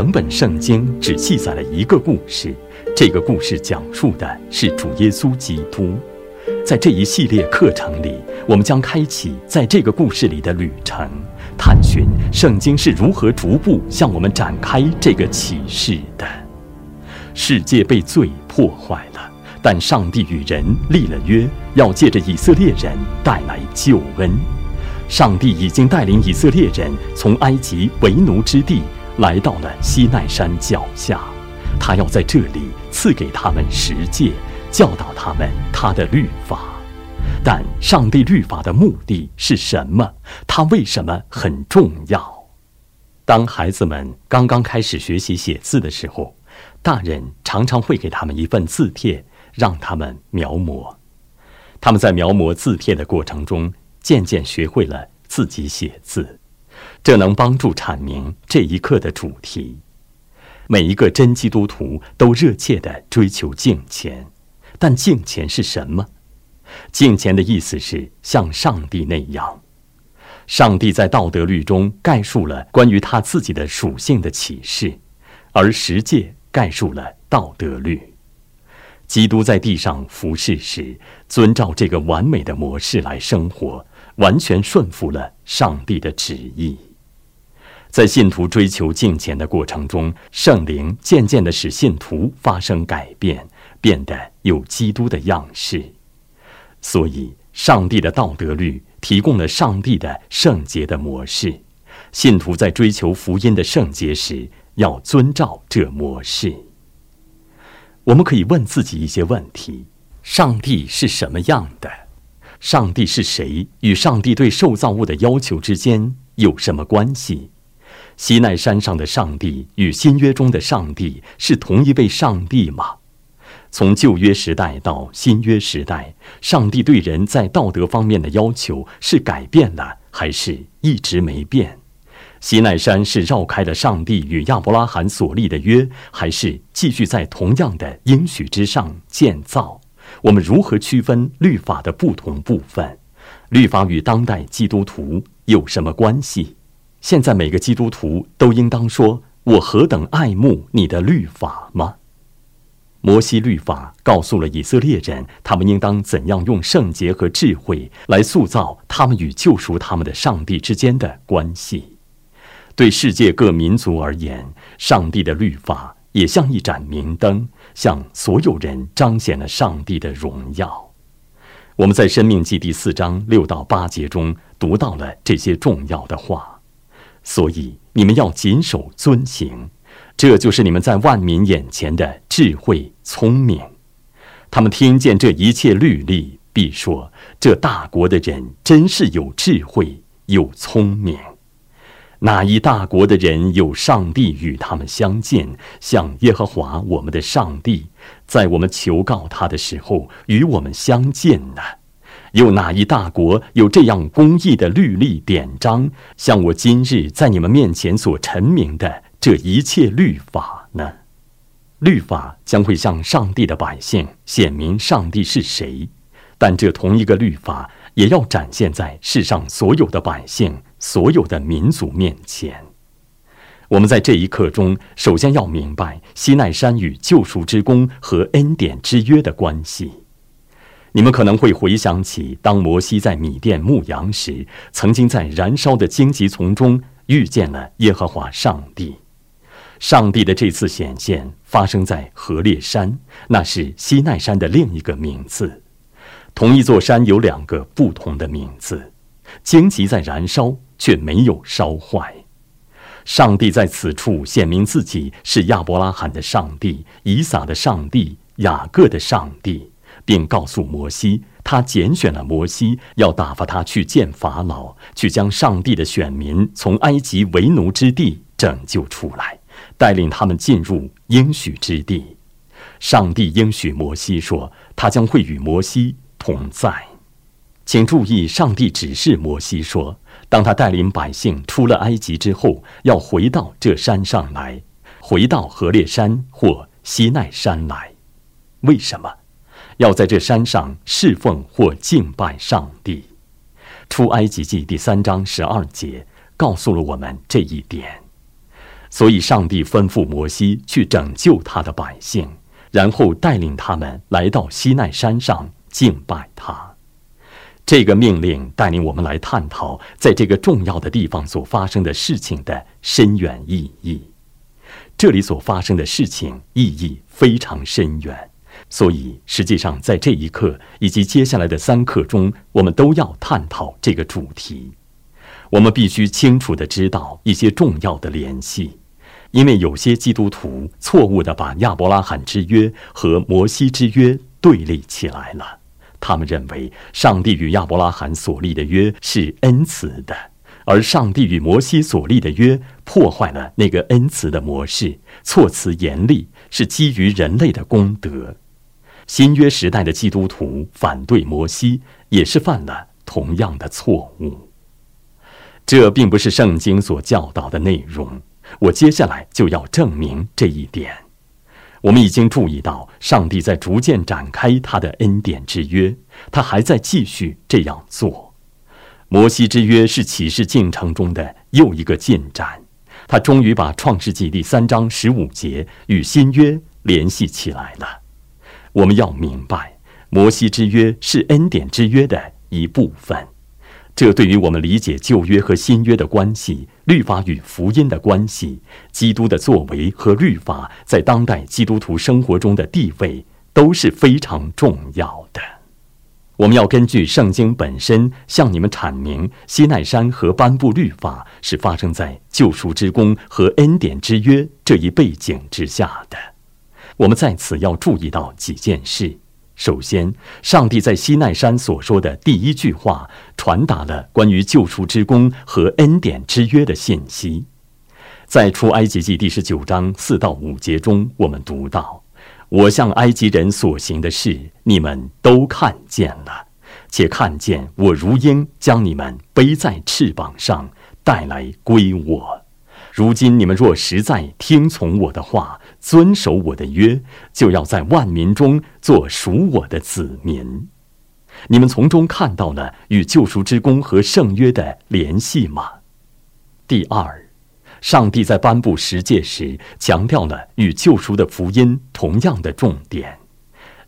整本圣经只记载了一个故事，这个故事讲述的是主耶稣基督。在这一系列课程里，我们将开启在这个故事里的旅程，探寻圣经是如何逐步向我们展开这个启示的。世界被罪破坏了，但上帝与人立了约，要借着以色列人带来救恩。上帝已经带领以色列人从埃及为奴之地来到了西奈山脚下，他要在这里赐给他们十诫，教导他们他的律法。但上帝律法的目的是什么？它为什么很重要？当孩子们刚刚开始学习写字的时候，大人常常会给他们一份字帖，让他们描摹。他们在描摹字帖的过程中。渐渐学会了自己写字，这能帮助阐明这一刻的主题。每一个真基督徒都热切地追求敬虔，但敬虔是什么？敬虔的意思是像上帝那样。上帝在道德律中概述了关于他自己的属性的启示，而十诫概述了道德律。基督在地上服侍时，遵照这个完美的模式来生活。完全顺服了上帝的旨意，在信徒追求敬虔的过程中，圣灵渐渐地使信徒发生改变，变得有基督的样式。所以，上帝的道德律提供了上帝的圣洁的模式。信徒在追求福音的圣洁时，要遵照这模式。我们可以问自己一些问题：上帝是什么样的？上帝是谁？与上帝对受造物的要求之间有什么关系？西奈山上的上帝与新约中的上帝是同一位上帝吗？从旧约时代到新约时代，上帝对人在道德方面的要求是改变了，还是一直没变？西奈山是绕开了上帝与亚伯拉罕所立的约，还是继续在同样的应许之上建造？我们如何区分律法的不同部分？律法与当代基督徒有什么关系？现在每个基督徒都应当说：“我何等爱慕你的律法吗？”摩西律法告诉了以色列人，他们应当怎样用圣洁和智慧来塑造他们与救赎他们的上帝之间的关系。对世界各民族而言，上帝的律法。也像一盏明灯，向所有人彰显了上帝的荣耀。我们在《生命记》第四章六到八节中读到了这些重要的话，所以你们要谨守遵行，这就是你们在万民眼前的智慧聪明。他们听见这一切律例，必说：这大国的人真是有智慧，有聪明。哪一大国的人有上帝与他们相见，像耶和华我们的上帝，在我们求告他的时候与我们相见呢？有哪一大国有这样公义的律例典章，像我今日在你们面前所陈明的这一切律法呢？律法将会向上帝的百姓显明上帝是谁，但这同一个律法也要展现在世上所有的百姓。所有的民族面前，我们在这一刻中，首先要明白西奈山与救赎之功和恩典之约的关系。你们可能会回想起，当摩西在米甸牧羊时，曾经在燃烧的荆棘丛中遇见了耶和华上帝。上帝的这次显现发生在何烈山，那是西奈山的另一个名字。同一座山有两个不同的名字，荆棘在燃烧。却没有烧坏。上帝在此处显明自己是亚伯拉罕的上帝、以撒的上帝、雅各的上帝，并告诉摩西，他拣选了摩西，要打发他去见法老，去将上帝的选民从埃及为奴之地拯救出来，带领他们进入应许之地。上帝应许摩西说，他将会与摩西同在。请注意，上帝指示摩西说。当他带领百姓出了埃及之后，要回到这山上来，回到何烈山或西奈山来。为什么？要在这山上侍奉或敬拜上帝？出埃及记第三章十二节告诉了我们这一点。所以上帝吩咐摩西去拯救他的百姓，然后带领他们来到西奈山上敬拜他。这个命令带领我们来探讨在这个重要的地方所发生的事情的深远意义。这里所发生的事情意义非常深远，所以实际上在这一课以及接下来的三课中，我们都要探讨这个主题。我们必须清楚地知道一些重要的联系，因为有些基督徒错误地把亚伯拉罕之约和摩西之约对立起来了。他们认为上帝与亚伯拉罕所立的约是恩慈的，而上帝与摩西所立的约破坏了那个恩慈的模式，措辞严厉，是基于人类的功德。新约时代的基督徒反对摩西，也是犯了同样的错误。这并不是圣经所教导的内容。我接下来就要证明这一点。我们已经注意到，上帝在逐渐展开他的恩典之约，他还在继续这样做。摩西之约是启示进程中的又一个进展，他终于把创世纪第三章十五节与新约联系起来了。我们要明白，摩西之约是恩典之约的一部分。这对于我们理解旧约和新约的关系、律法与福音的关系、基督的作为和律法在当代基督徒生活中的地位都是非常重要的。我们要根据圣经本身向你们阐明，西奈山和颁布律法是发生在救赎之功和恩典之约这一背景之下的。我们在此要注意到几件事。首先，上帝在西奈山所说的第一句话，传达了关于救赎之功和恩典之约的信息。在出埃及记第十九章四到五节中，我们读到：“我向埃及人所行的事，你们都看见了，且看见我如鹰将你们背在翅膀上带来归我。如今你们若实在听从我的话。”遵守我的约，就要在万民中做属我的子民。你们从中看到了与救赎之功和圣约的联系吗？第二，上帝在颁布十诫时强调了与救赎的福音同样的重点。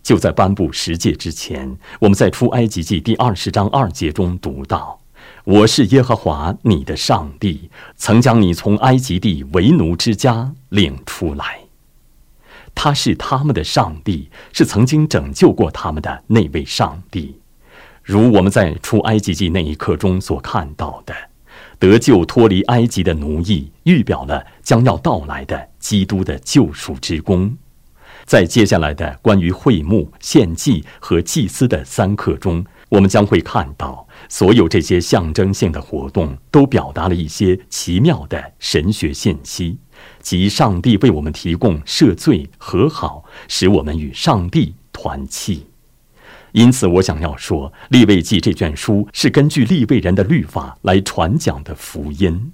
就在颁布十诫之前，我们在出埃及记第二十章二节中读到：“我是耶和华你的上帝，曾将你从埃及地为奴之家领出来。”他是他们的上帝，是曾经拯救过他们的那位上帝。如我们在出埃及记那一刻中所看到的，得救脱离埃及的奴役，预表了将要到来的基督的救赎之功。在接下来的关于会幕、献祭和祭司的三课中，我们将会看到，所有这些象征性的活动都表达了一些奇妙的神学信息。即上帝为我们提供赦罪和好，使我们与上帝团契。因此，我想要说，《立位记》这卷书是根据立位人的律法来传讲的福音。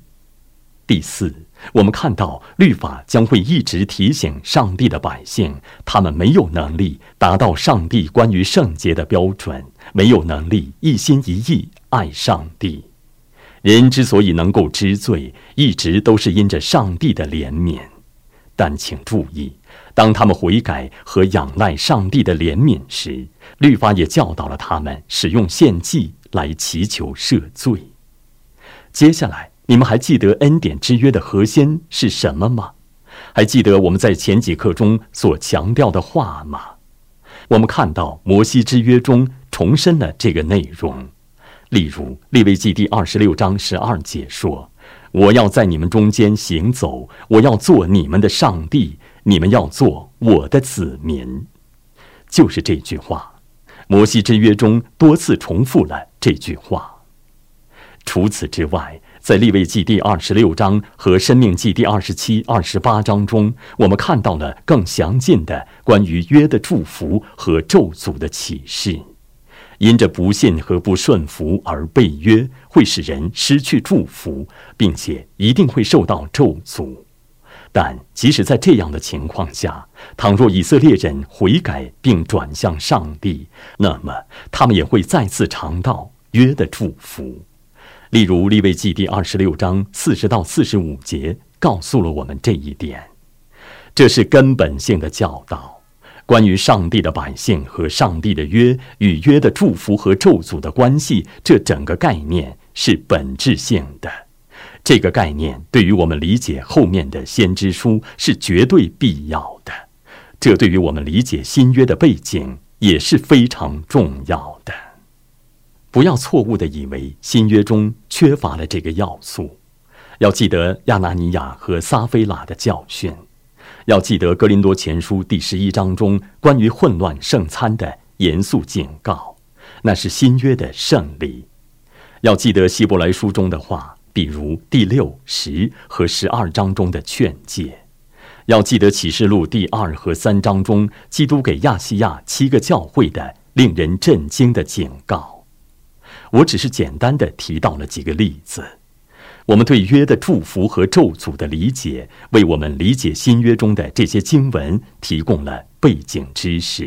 第四，我们看到律法将会一直提醒上帝的百姓，他们没有能力达到上帝关于圣洁的标准，没有能力一心一意爱上帝。人之所以能够知罪，一直都是因着上帝的怜悯。但请注意，当他们悔改和仰赖上帝的怜悯时，律法也教导了他们使用献祭来祈求赦罪。接下来，你们还记得恩典之约的核心是什么吗？还记得我们在前几课中所强调的话吗？我们看到摩西之约中重申了这个内容。例如《利未记》第二十六章十二节说：“我要在你们中间行走，我要做你们的上帝，你们要做我的子民。”就是这句话，《摩西之约》中多次重复了这句话。除此之外，在《利未记》第二十六章和《生命记》第二十七、二十八章中，我们看到了更详尽的关于约的祝福和咒诅的启示。因着不信和不顺服而被约，会使人失去祝福，并且一定会受到咒诅。但即使在这样的情况下，倘若以色列人悔改并转向上帝，那么他们也会再次尝到约的祝福。例如《利未记》第二十六章四十到四十五节告诉了我们这一点。这是根本性的教导，关于上帝的百姓和上帝的约与约的祝福和咒诅的关系，这整个概念是本质性的。这个概念对于我们理解后面的先知书是绝对必要的，这对于我们理解新约的背景也是非常重要的。不要错误的以为新约中缺乏了这个要素，要记得亚拿尼亚和撒菲拉的教训。要记得《格林多前书》第十一章中关于混乱圣餐的严肃警告，那是新约的胜利。要记得希伯来书中的话，比如第六、十和十二章中的劝诫。要记得启示录第二和三章中基督给亚细亚七个教会的令人震惊的警告。我只是简单的提到了几个例子。我们对约的祝福和咒诅的理解，为我们理解新约中的这些经文提供了背景知识，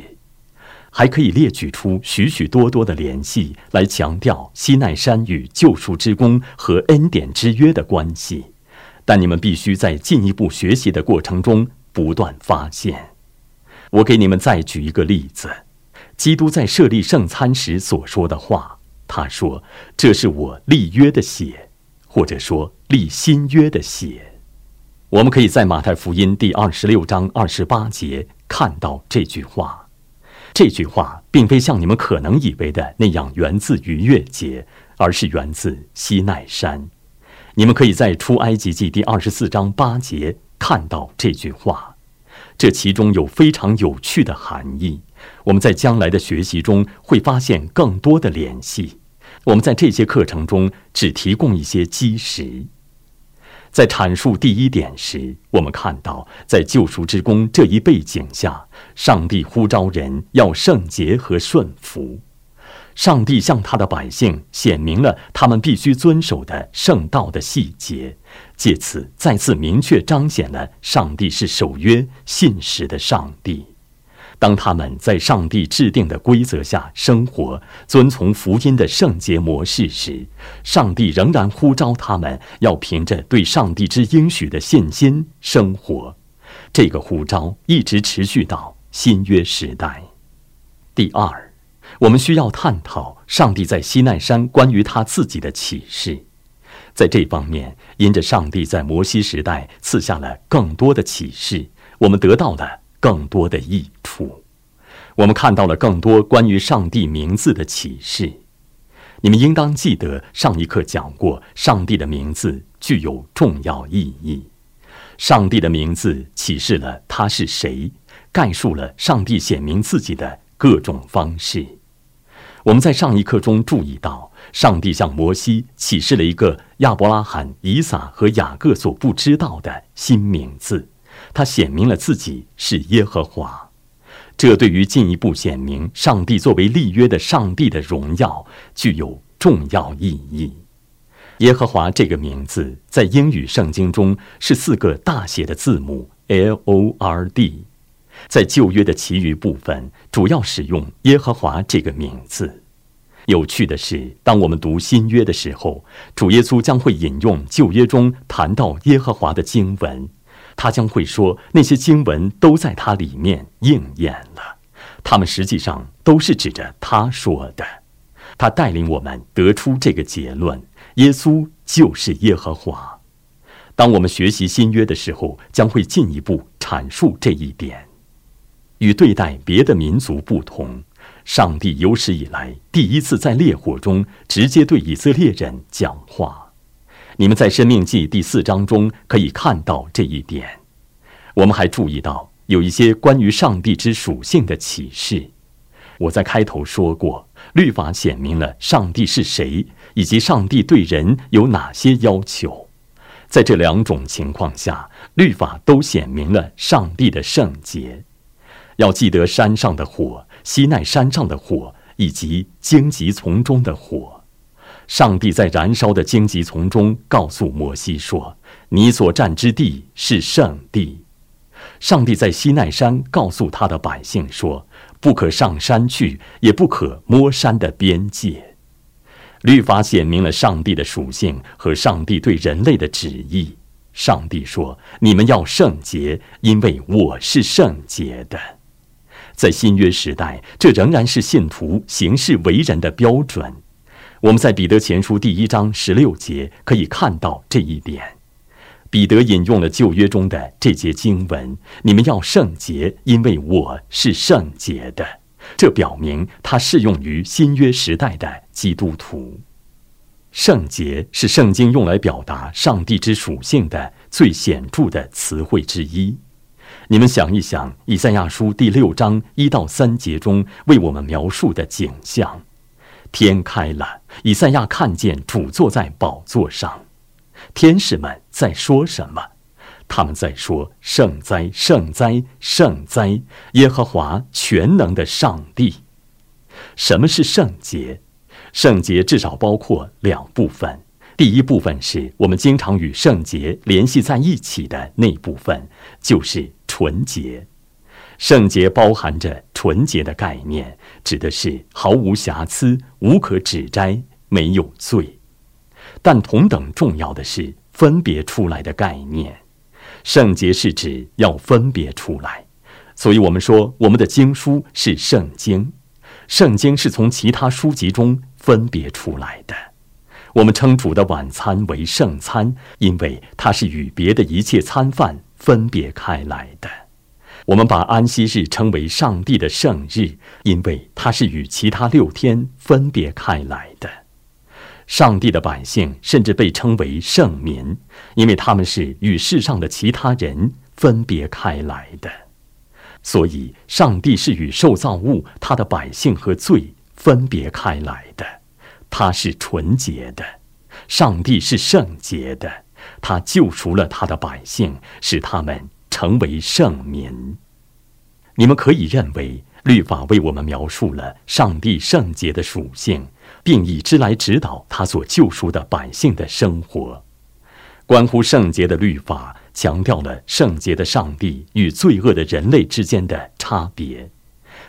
还可以列举出许许多多的联系来强调西奈山与救赎之功和恩典之约的关系。但你们必须在进一步学习的过程中不断发现。我给你们再举一个例子：基督在设立圣餐时所说的话，他说：“这是我立约的血。”或者说立新约的血，我们可以在马太福音第二十六章二十八节看到这句话。这句话并非像你们可能以为的那样源自逾越节，而是源自西奈山。你们可以在出埃及记第二十四章八节看到这句话。这其中有非常有趣的含义。我们在将来的学习中会发现更多的联系。我们在这些课程中只提供一些基石。在阐述第一点时，我们看到，在救赎之功这一背景下，上帝呼召人要圣洁和顺服。上帝向他的百姓显明了他们必须遵守的圣道的细节，借此再次明确彰显了上帝是守约信实的上帝。当他们在上帝制定的规则下生活，遵从福音的圣洁模式时，上帝仍然呼召他们要凭着对上帝之应许的信心生活。这个呼召一直持续到新约时代。第二，我们需要探讨上帝在西奈山关于他自己的启示。在这方面，因着上帝在摩西时代赐下了更多的启示，我们得到了。更多的益处，我们看到了更多关于上帝名字的启示。你们应当记得，上一课讲过，上帝的名字具有重要意义。上帝的名字启示了他是谁，概述了上帝显明自己的各种方式。我们在上一课中注意到，上帝向摩西启示了一个亚伯拉罕、以撒和雅各所不知道的新名字。他显明了自己是耶和华，这对于进一步显明上帝作为立约的上帝的荣耀具有重要意义。耶和华这个名字在英语圣经中是四个大写的字母 L O R D，在旧约的其余部分主要使用耶和华这个名字。有趣的是，当我们读新约的时候，主耶稣将会引用旧约中谈到耶和华的经文。他将会说，那些经文都在他里面应验了，他们实际上都是指着他说的。他带领我们得出这个结论：耶稣就是耶和华。当我们学习新约的时候，将会进一步阐述这一点。与对待别的民族不同，上帝有史以来第一次在烈火中直接对以色列人讲话。你们在《生命记》第四章中可以看到这一点。我们还注意到有一些关于上帝之属性的启示。我在开头说过，律法显明了上帝是谁，以及上帝对人有哪些要求。在这两种情况下，律法都显明了上帝的圣洁。要记得山上的火、西奈山上的火以及荆棘丛中的火。上帝在燃烧的荆棘丛中告诉摩西说：“你所占之地是圣地。”上帝在西奈山告诉他的百姓说：“不可上山去，也不可摸山的边界。”律法显明了上帝的属性和上帝对人类的旨意。上帝说：“你们要圣洁，因为我是圣洁的。”在新约时代，这仍然是信徒行事为人的标准。我们在彼得前书第一章十六节可以看到这一点。彼得引用了旧约中的这节经文：“你们要圣洁，因为我是圣洁的。”这表明它适用于新约时代的基督徒。圣洁是圣经用来表达上帝之属性的最显著的词汇之一。你们想一想，以赛亚书第六章一到三节中为我们描述的景象：天开了，以赛亚看见主坐在宝座上，天使们在说什么？他们在说：“圣哉，圣哉，圣哉！耶和华全能的上帝。”什么是圣洁？圣洁至少包括两部分。第一部分是我们经常与圣洁联系在一起的那部分，就是纯洁。圣洁包含着纯洁的概念，指的是毫无瑕疵、无可指摘、没有罪。但同等重要的是分别出来的概念。圣洁是指要分别出来，所以我们说我们的经书是圣经。圣经是从其他书籍中分别出来的。我们称主的晚餐为圣餐，因为它是与别的一切餐饭分别开来的。我们把安息日称为上帝的圣日，因为它是与其他六天分别开来的。上帝的百姓甚至被称为圣民，因为他们是与世上的其他人分别开来的。所以，上帝是与受造物、他的百姓和罪分别开来的。他是纯洁的，上帝是圣洁的。他救赎了他的百姓，使他们成为圣民。你们可以认为，律法为我们描述了上帝圣洁的属性，并以之来指导他所救赎的百姓的生活。关乎圣洁的律法。强调了圣洁的上帝与罪恶的人类之间的差别，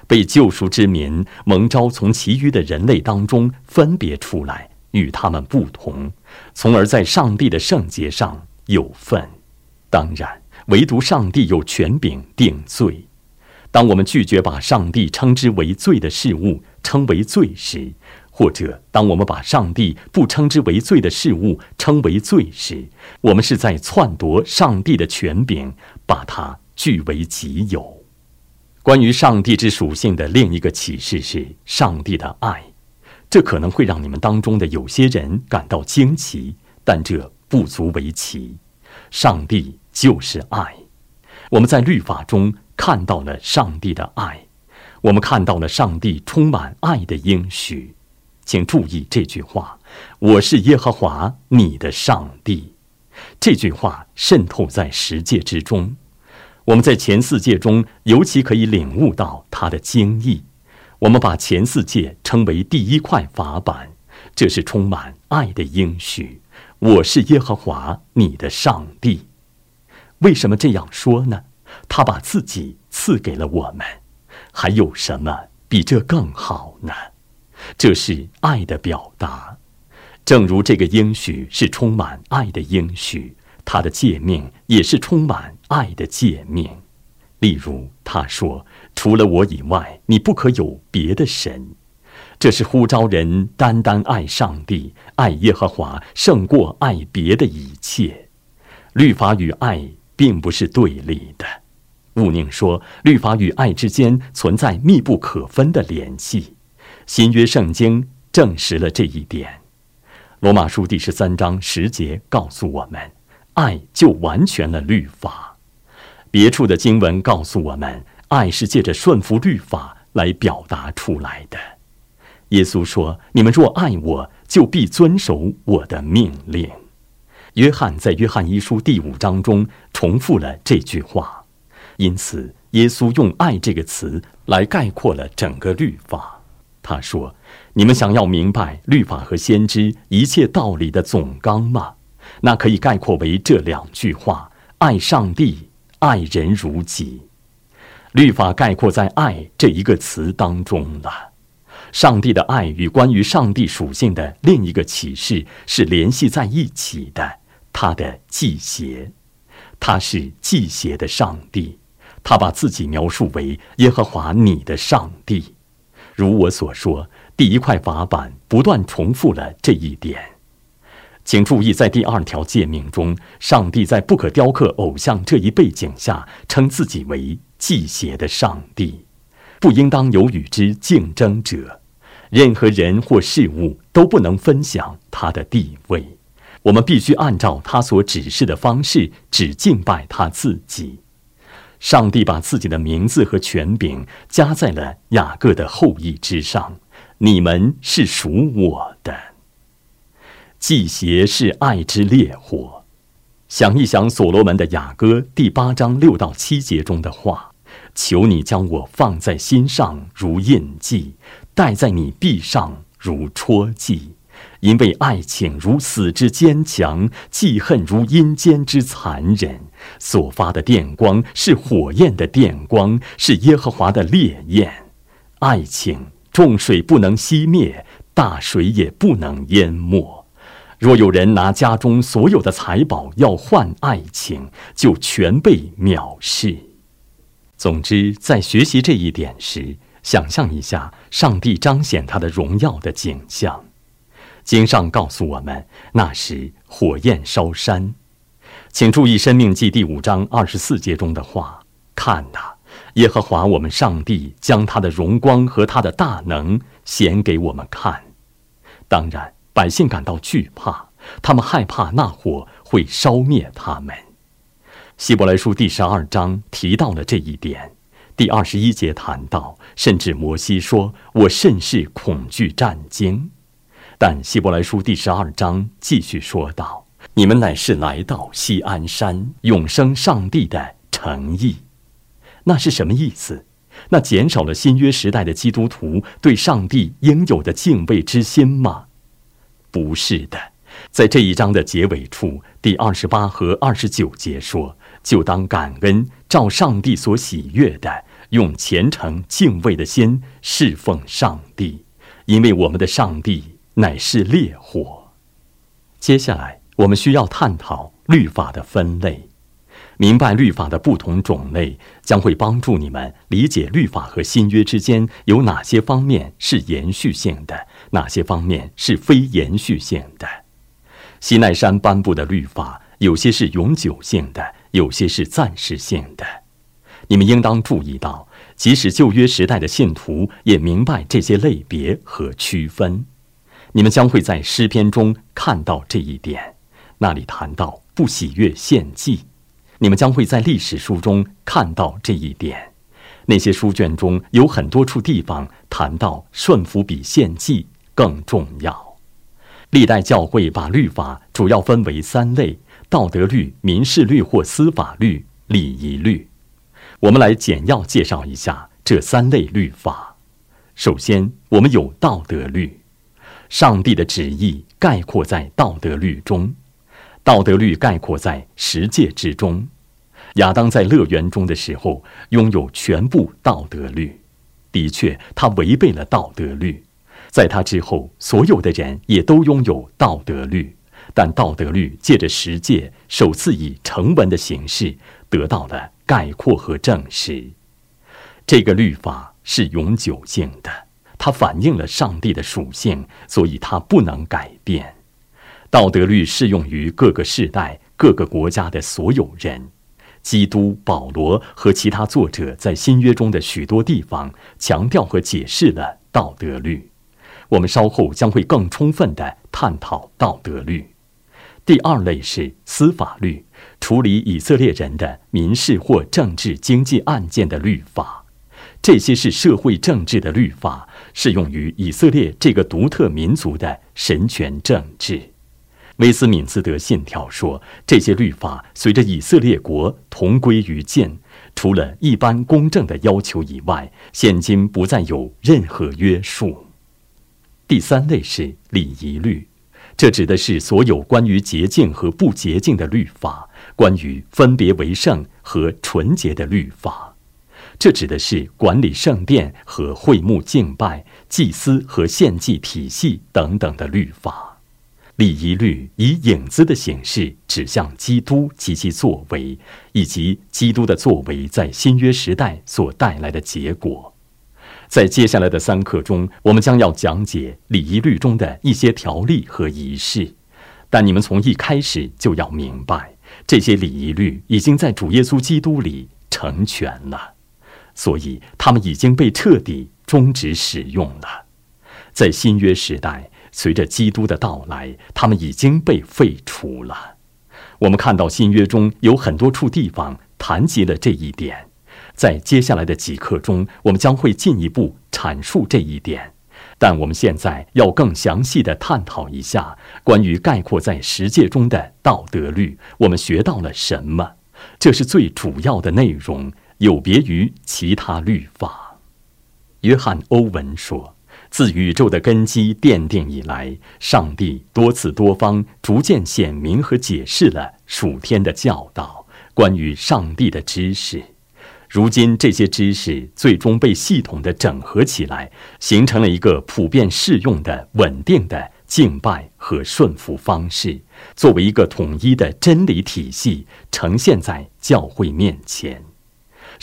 被救赎之民蒙召从其余的人类当中分别出来，与他们不同，从而在上帝的圣洁上有份。当然，唯独上帝有权柄定罪。当我们拒绝把上帝称之为罪的事物称为罪时，或者，当我们把上帝不称之为罪的事物称为罪时，我们是在篡夺上帝的权柄，把它据为己有。关于上帝之属性的另一个启示是上帝的爱，这可能会让你们当中的有些人感到惊奇，但这不足为奇。上帝就是爱，我们在律法中看到了上帝的爱，我们看到了上帝充满爱的应许。请注意这句话：“我是耶和华你的上帝。”这句话渗透在十诫之中。我们在前四诫中尤其可以领悟到它的精义。我们把前四诫称为第一块法板，这是充满爱的应许。我是耶和华你的上帝。为什么这样说呢？他把自己赐给了我们，还有什么比这更好呢？这是爱的表达，正如这个应许是充满爱的应许，他的诫命也是充满爱的诫命。例如，他说：“除了我以外，你不可有别的神。”这是呼召人单单爱上帝、爱耶和华，胜过爱别的一切。律法与爱并不是对立的，勿宁说，律法与爱之间存在密不可分的联系。新约圣经证实了这一点，《罗马书》第十三章十节告诉我们，爱就完全了律法。别处的经文告诉我们，爱是借着顺服律法来表达出来的。耶稣说：“你们若爱我，就必遵守我的命令。”约翰在《约翰一书》第五章中重复了这句话，因此耶稣用“爱”这个词来概括了整个律法。他说：“你们想要明白律法和先知一切道理的总纲吗？那可以概括为这两句话：爱上帝，爱人如己。律法概括在‘爱’这一个词当中了。上帝的爱与关于上帝属性的另一个启示是联系在一起的，他的祭邪，他是祭邪的上帝，他把自己描述为耶和华你的上帝。如我所说，第一块法板不断重复了这一点。请注意，在第二条诫命中，上帝在不可雕刻偶像这一背景下，称自己为祭邪的上帝，不应当有与之竞争者。任何人或事物都不能分享他的地位。我们必须按照他所指示的方式，只敬拜他自己。上帝把自己的名字和权柄加在了雅各的后裔之上。你们是属我的。祭邪是爱之烈火。想一想所罗门的雅歌第八章六到七节中的话：“求你将我放在心上如印记，戴在你臂上如戳记。因为爱情如死之坚强，记恨如阴间之残忍。所发的电光是火焰的电光，是耶和华的烈焰。爱情。”重水不能熄灭，大水也不能淹没。若有人拿家中所有的财宝要换爱情，就全被藐视。总之，在学习这一点时，想象一下上帝彰显他的荣耀的景象。经上告诉我们，那时火焰烧山。请注意《生命记》第五章二十四节中的话：“看哪。”耶和华我们上帝将他的荣光和他的大能显给我们看。当然，百姓感到惧怕，他们害怕那火会烧灭他们。希伯来书第十二章提到了这一点。第二十一节谈到，甚至摩西说：“我甚是恐惧战惊。”但希伯来书第十二章继续说道：“你们乃是来到西安山永生上帝的诚意。”那是什么意思？那减少了新约时代的基督徒对上帝应有的敬畏之心吗？不是的，在这一章的结尾处，第二十八和二十九节说：“就当感恩，照上帝所喜悦的，用虔诚敬畏的心侍奉上帝，因为我们的上帝乃是烈火。”接下来，我们需要探讨律法的分类。明白律法的不同种类，将会帮助你们理解律法和新约之间有哪些方面是延续性的，哪些方面是非延续性的。西奈山颁布的律法，有些是永久性的，有些是暂时性的。你们应当注意到，即使旧约时代的信徒也明白这些类别和区分。你们将会在诗篇中看到这一点，那里谈到不喜悦献祭。你们将会在历史书中看到这一点。那些书卷中有很多处地方谈到顺服比献祭更重要。历代教会把律法主要分为三类：道德律、民事律或司法律、礼仪律。我们来简要介绍一下这三类律法。首先，我们有道德律，上帝的旨意概括在道德律中。道德律概括在十诫之中。亚当在乐园中的时候拥有全部道德律，的确，他违背了道德律。在他之后，所有的人也都拥有道德律，但道德律借着十诫首次以成文的形式得到了概括和证实。这个律法是永久性的，它反映了上帝的属性，所以它不能改变。道德律适用于各个世代、各个国家的所有人。基督、保罗和其他作者在新约中的许多地方强调和解释了道德律。我们稍后将会更充分地探讨道德律。第二类是司法律，处理以色列人的民事或政治经济案件的律法。这些是社会政治的律法，适用于以色列这个独特民族的神权政治。威斯敏斯德信条说，这些律法随着以色列国同归于尽，除了一般公正的要求以外，现今不再有任何约束。第三类是礼仪律，这指的是所有关于洁净和不洁净的律法，关于分别为圣和纯洁的律法，这指的是管理圣殿和会幕敬拜、祭司和献祭体系等等的律法。礼仪律以影子的形式指向基督及其作为，以及基督的作为在新约时代所带来的结果。在接下来的三课中，我们将要讲解礼仪律中的一些条例和仪式。但你们从一开始就要明白，这些礼仪律已经在主耶稣基督里成全了，所以他们已经被彻底终止使用了。在新约时代，随着基督的到来，他们已经被废除了。我们看到新约中有很多处地方谈及了这一点。在接下来的几课中，我们将会进一步阐述这一点。但我们现在要更详细的探讨一下关于概括在十诫中的道德律，我们学到了什么？这是最主要的内容，有别于其他律法。约翰·欧文说：“自宇宙的根基奠定以来，上帝多次多方逐渐显明和解释了属天的教导，关于上帝的知识。”如今，这些知识最终被系统的整合起来，形成了一个普遍适用的、稳定的敬拜和顺服方式，作为一个统一的真理体系，呈现在教会面前。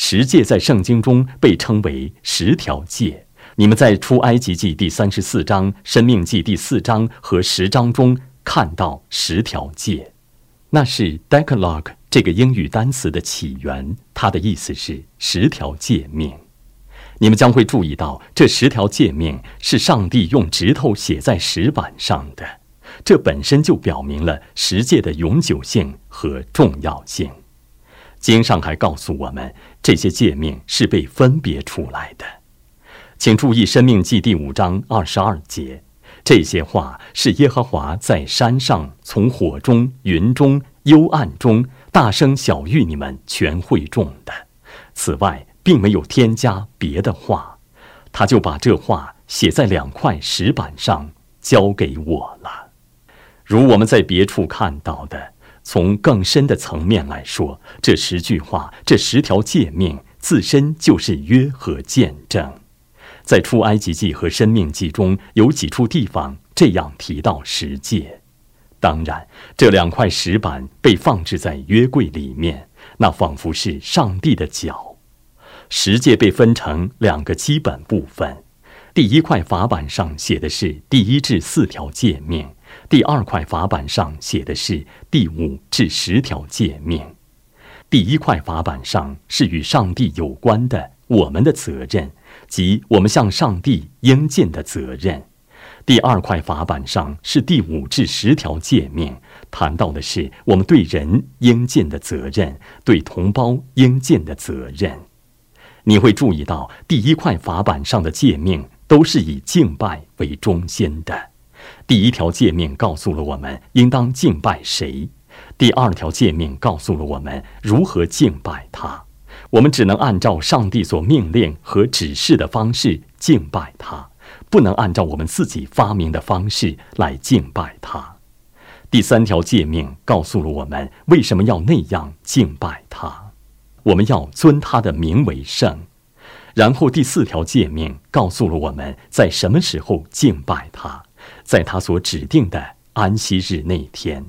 十诫在圣经中被称为十条诫。你们在出埃及记第三十四章、生命记第四章和十章中看到十条诫，那是 Decalogue。这个英语单词的起源，它的意思是十条诫命。你们将会注意到，这十条诫命是上帝用指头写在石板上的，这本身就表明了十诫的永久性和重要性。经上还告诉我们，这些诫命是被分别出来的。请注意《生命记》第五章二十二节，这些话是耶和华在山上从火中、云中、幽暗中。大声小谕你们全会众的。此外，并没有添加别的话，他就把这话写在两块石板上，交给我了。如我们在别处看到的，从更深的层面来说，这十句话、这十条诫命自身就是约和见证。在出埃及记和生命记中有几处地方这样提到十诫。当然，这两块石板被放置在约柜里面，那仿佛是上帝的脚。十诫被分成两个基本部分，第一块法板上写的是第一至四条诫命，第二块法板上写的是第五至十条诫命。第一块法板上是与上帝有关的我们的责任，即我们向上帝应尽的责任。第二块法板上是第五至十条诫命，谈到的是我们对人应尽的责任，对同胞应尽的责任。你会注意到，第一块法板上的诫命都是以敬拜为中心的。第一条诫命告诉了我们应当敬拜谁，第二条诫命告诉了我们如何敬拜他。我们只能按照上帝所命令和指示的方式敬拜他。不能按照我们自己发明的方式来敬拜他。第三条诫命告诉了我们为什么要那样敬拜他，我们要尊他的名为圣。然后第四条诫命告诉了我们在什么时候敬拜他，在他所指定的安息日那天。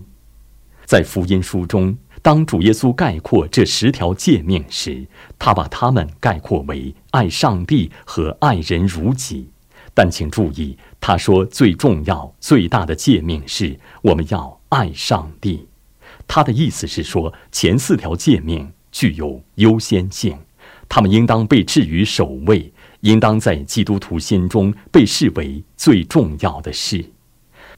在福音书中，当主耶稣概括这十条诫命时，他把它们概括为爱上帝和爱人如己。但请注意，他说最重要、最大的诫命是我们要爱上帝。他的意思是说，前四条诫命具有优先性，他们应当被置于首位，应当在基督徒心中被视为最重要的事。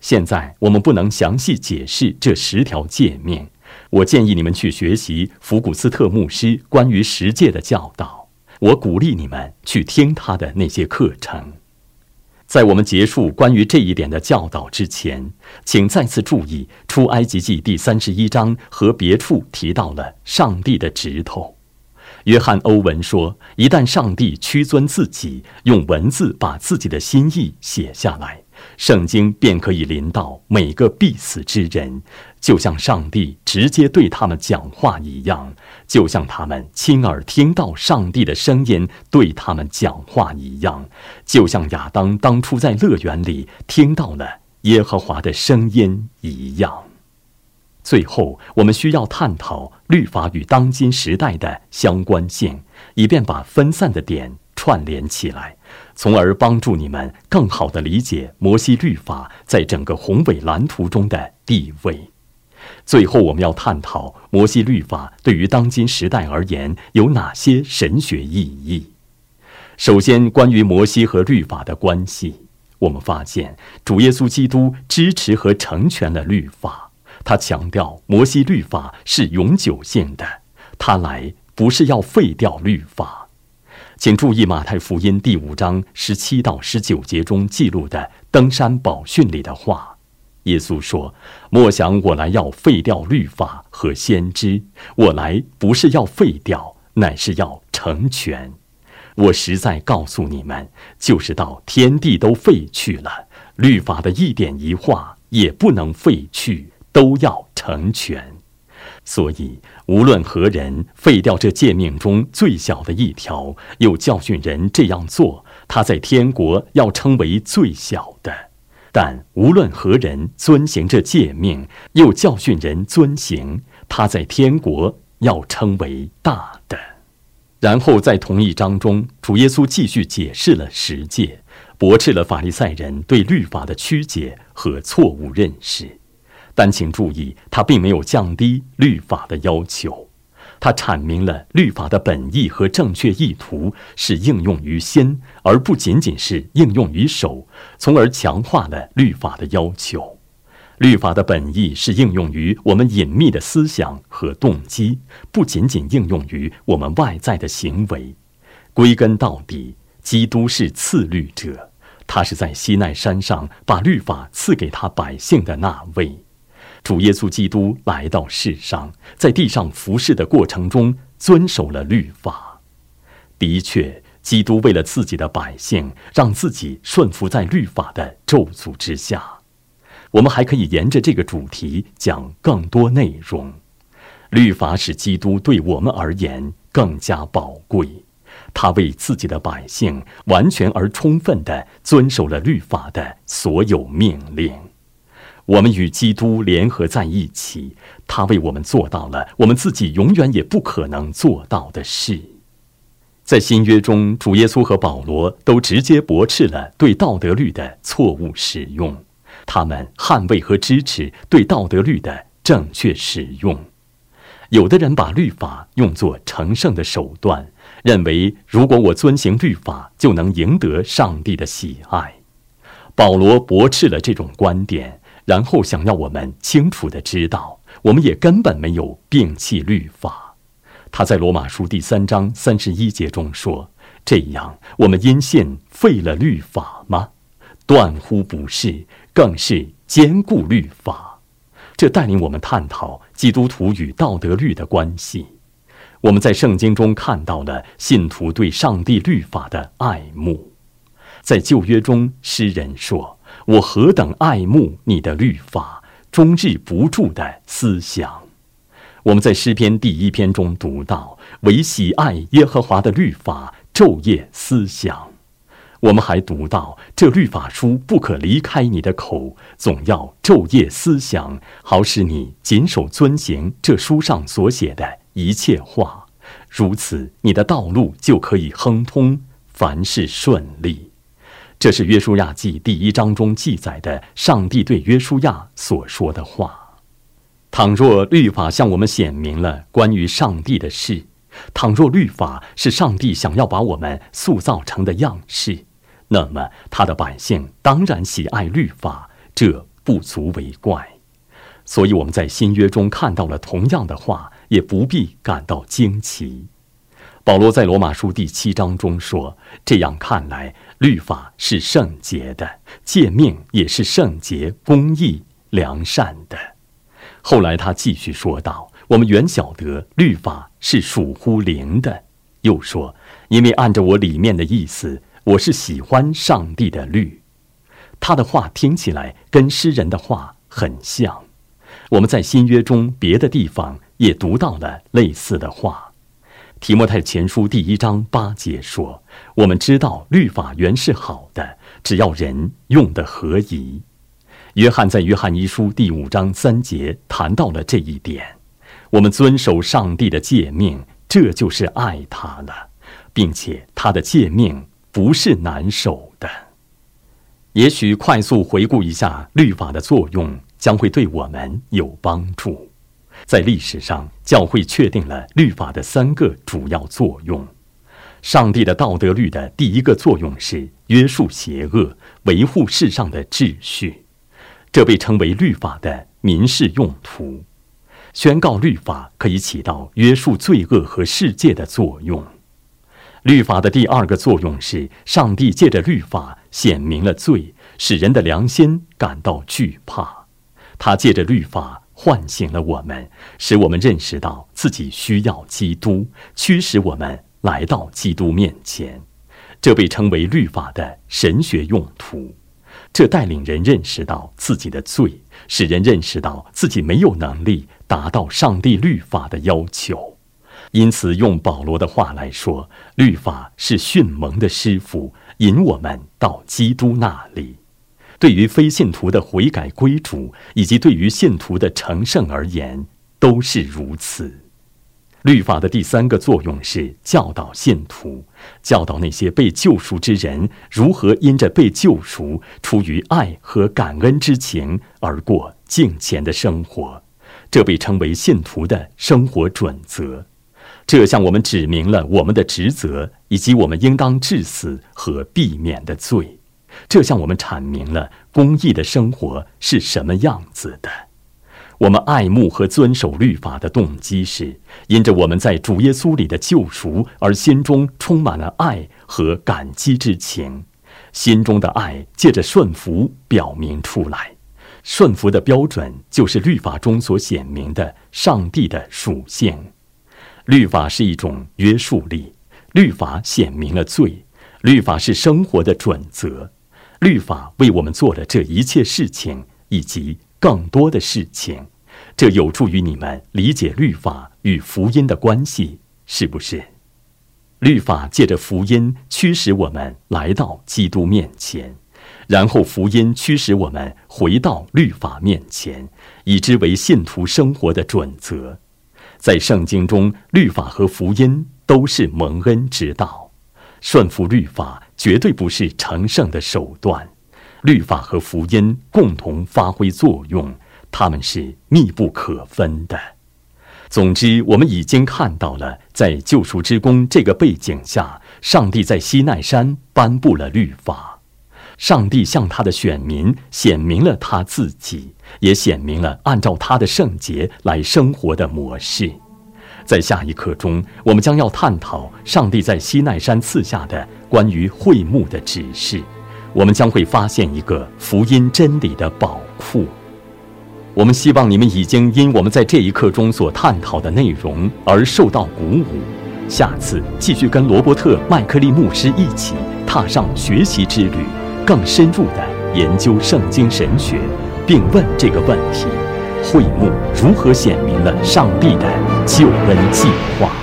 现在我们不能详细解释这十条诫命，我建议你们去学习福古斯特牧师关于十诫的教导。我鼓励你们去听他的那些课程。在我们结束关于这一点的教导之前，请再次注意《出埃及记》第三十一章和别处提到了上帝的指头。约翰·欧文说：“一旦上帝屈尊自己，用文字把自己的心意写下来。”圣经便可以临到每个必死之人，就像上帝直接对他们讲话一样，就像他们亲耳听到上帝的声音对他们讲话一样，就像亚当当初在乐园里听到了耶和华的声音一样。最后，我们需要探讨律法与当今时代的相关性，以便把分散的点串联起来，从而帮助你们更好地理解摩西律法在整个宏伟蓝图中的地位。最后，我们要探讨摩西律法对于当今时代而言有哪些神学意义。首先，关于摩西和律法的关系，我们发现主耶稣基督支持和成全了律法。他强调，摩西律法是永久性的，他来不是要废掉律法。请注意马太福音第五章十七到十九节中记录的登山宝训里的话。耶稣说：“莫想我来要废掉律法和先知，我来不是要废掉，乃是要成全。我实在告诉你们，就是到天地都废去了，律法的一点一画也不能废去。”都要成全，所以无论何人废掉这诫命中最小的一条，又教训人这样做，他在天国要称为最小的；但无论何人遵行这诫命，又教训人遵行，他在天国要称为大的。然后在同一章中，主耶稣继续解释了十诫，驳斥了法利赛人对律法的曲解和错误认识。但请注意，他并没有降低律法的要求，他阐明了律法的本意和正确意图是应用于心，而不仅仅是应用于手，从而强化了律法的要求。律法的本意是应用于我们隐秘的思想和动机，不仅仅应用于我们外在的行为。归根到底，基督是赐律者，他是在西奈山上把律法赐给他百姓的那位。主耶稣基督来到世上，在地上服侍的过程中，遵守了律法。的确，基督为了自己的百姓，让自己顺服在律法的咒诅之下。我们还可以沿着这个主题讲更多内容。律法使基督对我们而言更加宝贵，他为自己的百姓完全而充分地遵守了律法的所有命令。我们与基督联合在一起，他为我们做到了我们自己永远也不可能做到的事。在新约中，主耶稣和保罗都直接驳斥了对道德律的错误使用，他们捍卫和支持对道德律的正确使用。有的人把律法用作成圣的手段，认为如果我遵行律法，就能赢得上帝的喜爱。保罗驳斥了这种观点。然后想要我们清楚的知道，我们也根本没有摒弃律法。他在罗马书第三章三十一节中说：“这样，我们因信废了律法吗？断乎不是，更是坚固律法。”这带领我们探讨基督徒与道德律的关系。我们在圣经中看到了信徒对上帝律法的爱慕。在旧约中，诗人说。我何等爱慕你的律法，终日不住的思想。我们在诗篇第一篇中读到：“唯喜爱耶和华的律法，昼夜思想。”我们还读到：“这律法书不可离开你的口，总要昼夜思想，好使你谨守遵行这书上所写的一切话。如此，你的道路就可以亨通，凡事顺利。”这是约书亚记第一章中记载的上帝对约书亚所说的话。倘若律法向我们显明了关于上帝的事，倘若律法是上帝想要把我们塑造成的样式，那么他的百姓当然喜爱律法，这不足为怪。所以我们在新约中看到了同样的话，也不必感到惊奇。保罗在罗马书第七章中说：“这样看来。”律法是圣洁的，诫命也是圣洁、公义、良善的。后来他继续说道：“我们原晓得律法是属乎灵的。”又说：“因为按照我里面的意思，我是喜欢上帝的律。”他的话听起来跟诗人的话很像。我们在新约中别的地方也读到了类似的话。提摩太前书第一章八节说：“我们知道律法原是好的，只要人用的合宜。约翰在约翰一书第五章三节谈到了这一点。我们遵守上帝的诫命，这就是爱他了，并且他的诫命不是难守的。也许快速回顾一下律法的作用，将会对我们有帮助。在历史上，教会确定了律法的三个主要作用。上帝的道德律的第一个作用是约束邪恶，维护世上的秩序，这被称为律法的民事用途。宣告律法可以起到约束罪恶和世界的作用。律法的第二个作用是，上帝借着律法显明了罪，使人的良心感到惧怕。他借着律法唤醒了我们，使我们认识到自己需要基督，驱使我们来到基督面前。这被称为律法的神学用途。这带领人认识到自己的罪，使人认识到自己没有能力达到上帝律法的要求。因此，用保罗的话来说，律法是训蒙的师傅，引我们到基督那里。对于非信徒的悔改归主，以及对于信徒的成圣而言，都是如此。律法的第三个作用是教导信徒，教导那些被救赎之人如何因着被救赎，出于爱和感恩之情而过敬虔的生活。这被称为信徒的生活准则。这向我们指明了我们的职责，以及我们应当致死和避免的罪。这向我们阐明了公义的生活是什么样子的。我们爱慕和遵守律法的动机是，因着我们在主耶稣里的救赎，而心中充满了爱和感激之情。心中的爱借着顺服表明出来。顺服的标准就是律法中所显明的上帝的属性。律法是一种约束力，律法显明了罪，律法是生活的准则，律法为我们做了这一切事情以及更多的事情，这有助于你们理解律法与福音的关系，是不是？律法借着福音驱使我们来到基督面前，然后福音驱使我们回到律法面前，以之为信徒生活的准则。在圣经中，律法和福音都是蒙恩之道。顺服律法绝对不是成圣的手段。律法和福音共同发挥作用，他们是密不可分的。总之，我们已经看到了，在救赎之功这个背景下，上帝在西奈山颁布了律法。上帝向他的选民显明了他自己，也显明了按照他的圣洁来生活的模式。在下一课中，我们将要探讨上帝在西奈山赐下的关于会幕的指示。我们将会发现一个福音真理的宝库。我们希望你们已经因我们在这一课中所探讨的内容而受到鼓舞。下次继续跟罗伯特·麦克利牧师一起踏上学习之旅。更深入的研究圣经神学，并问这个问题：会幕如何显明了上帝的救人计划？